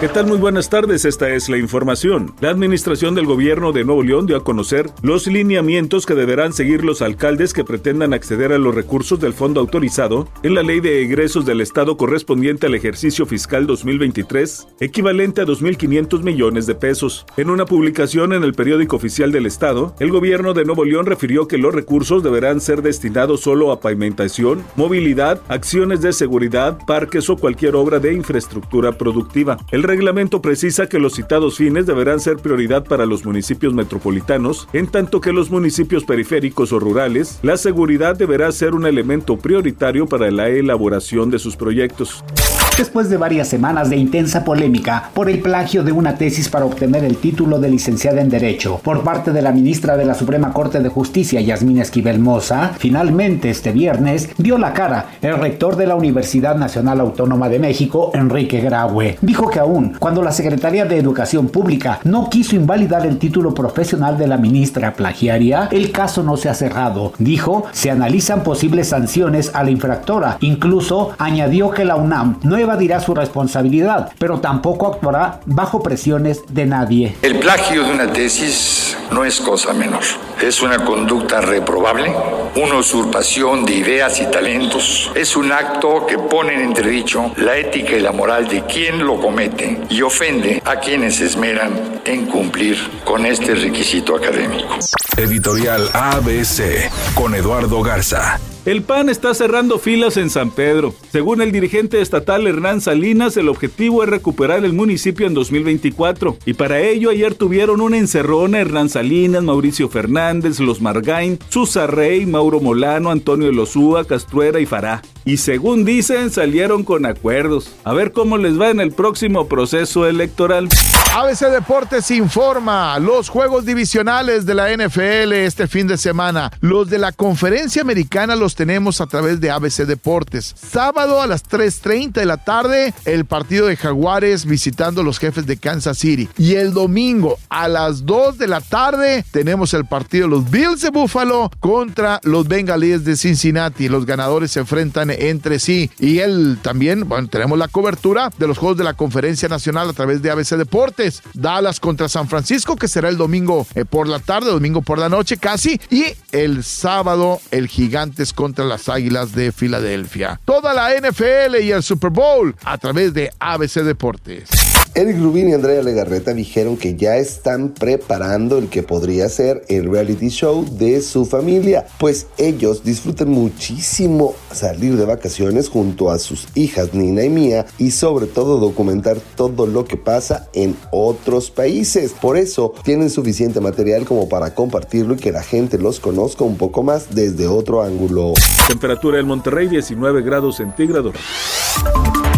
¿Qué tal? Muy buenas tardes, esta es la información. La administración del gobierno de Nuevo León dio a conocer los lineamientos que deberán seguir los alcaldes que pretendan acceder a los recursos del fondo autorizado en la ley de egresos del Estado correspondiente al ejercicio fiscal 2023, equivalente a 2.500 millones de pesos. En una publicación en el periódico oficial del Estado, el gobierno de Nuevo León refirió que los recursos deberán ser destinados solo a pavimentación, movilidad, acciones de seguridad, parques o cualquier obra de infraestructura productiva. El reglamento precisa que los citados fines deberán ser prioridad para los municipios metropolitanos, en tanto que los municipios periféricos o rurales, la seguridad deberá ser un elemento prioritario para la elaboración de sus proyectos. Después de varias semanas de intensa polémica por el plagio de una tesis para obtener el título de licenciada en Derecho por parte de la ministra de la Suprema Corte de Justicia, Yasmín Esquivel Moza, finalmente este viernes dio la cara el rector de la Universidad Nacional Autónoma de México, Enrique Graue. Dijo que aún cuando la Secretaría de Educación Pública no quiso invalidar el título profesional de la ministra plagiaria, el caso no se ha cerrado. Dijo, se analizan posibles sanciones a la infractora. Incluso añadió que la UNAM no evadirá su responsabilidad, pero tampoco actuará bajo presiones de nadie. El plagio de una tesis no es cosa menor. Es una conducta reprobable, una usurpación de ideas y talentos. Es un acto que pone en entredicho la ética y la moral de quien lo comete y ofende a quienes se esmeran en cumplir con este requisito académico. Editorial ABC con Eduardo Garza. El PAN está cerrando filas en San Pedro. Según el dirigente estatal Hernán Salinas, el objetivo es recuperar el municipio en 2024. Y para ello ayer tuvieron una encerrona Hernán Salinas, Mauricio Fernández, Los Margain, Susa Rey, Mauro Molano, Antonio Lozúa, Castruera y Fará. Y según dicen, salieron con acuerdos. A ver cómo les va en el próximo proceso electoral. ABC Deportes informa los juegos divisionales de la NFL este fin de semana. Los de la conferencia americana los tenemos a través de ABC Deportes. Sábado a las 3.30 de la tarde, el partido de Jaguares visitando los jefes de Kansas City. Y el domingo a las 2 de la tarde tenemos el partido de los Bills de Buffalo contra los Bengalíes de Cincinnati. Los ganadores se enfrentan entre sí. Y él también, bueno, tenemos la cobertura de los juegos de la conferencia nacional a través de ABC Deportes. Dallas contra San Francisco, que será el domingo eh, por la tarde, domingo por la noche casi. Y el sábado, el Gigantes contra las Águilas de Filadelfia. Toda la NFL y el Super Bowl a través de ABC Deportes. Eric Rubin y Andrea Legarreta dijeron que ya están preparando el que podría ser el reality show de su familia, pues ellos disfrutan muchísimo salir de vacaciones junto a sus hijas Nina y Mía y sobre todo documentar todo lo que pasa en otros países. Por eso tienen suficiente material como para compartirlo y que la gente los conozca un poco más desde otro ángulo. Temperatura en Monterrey 19 grados centígrados.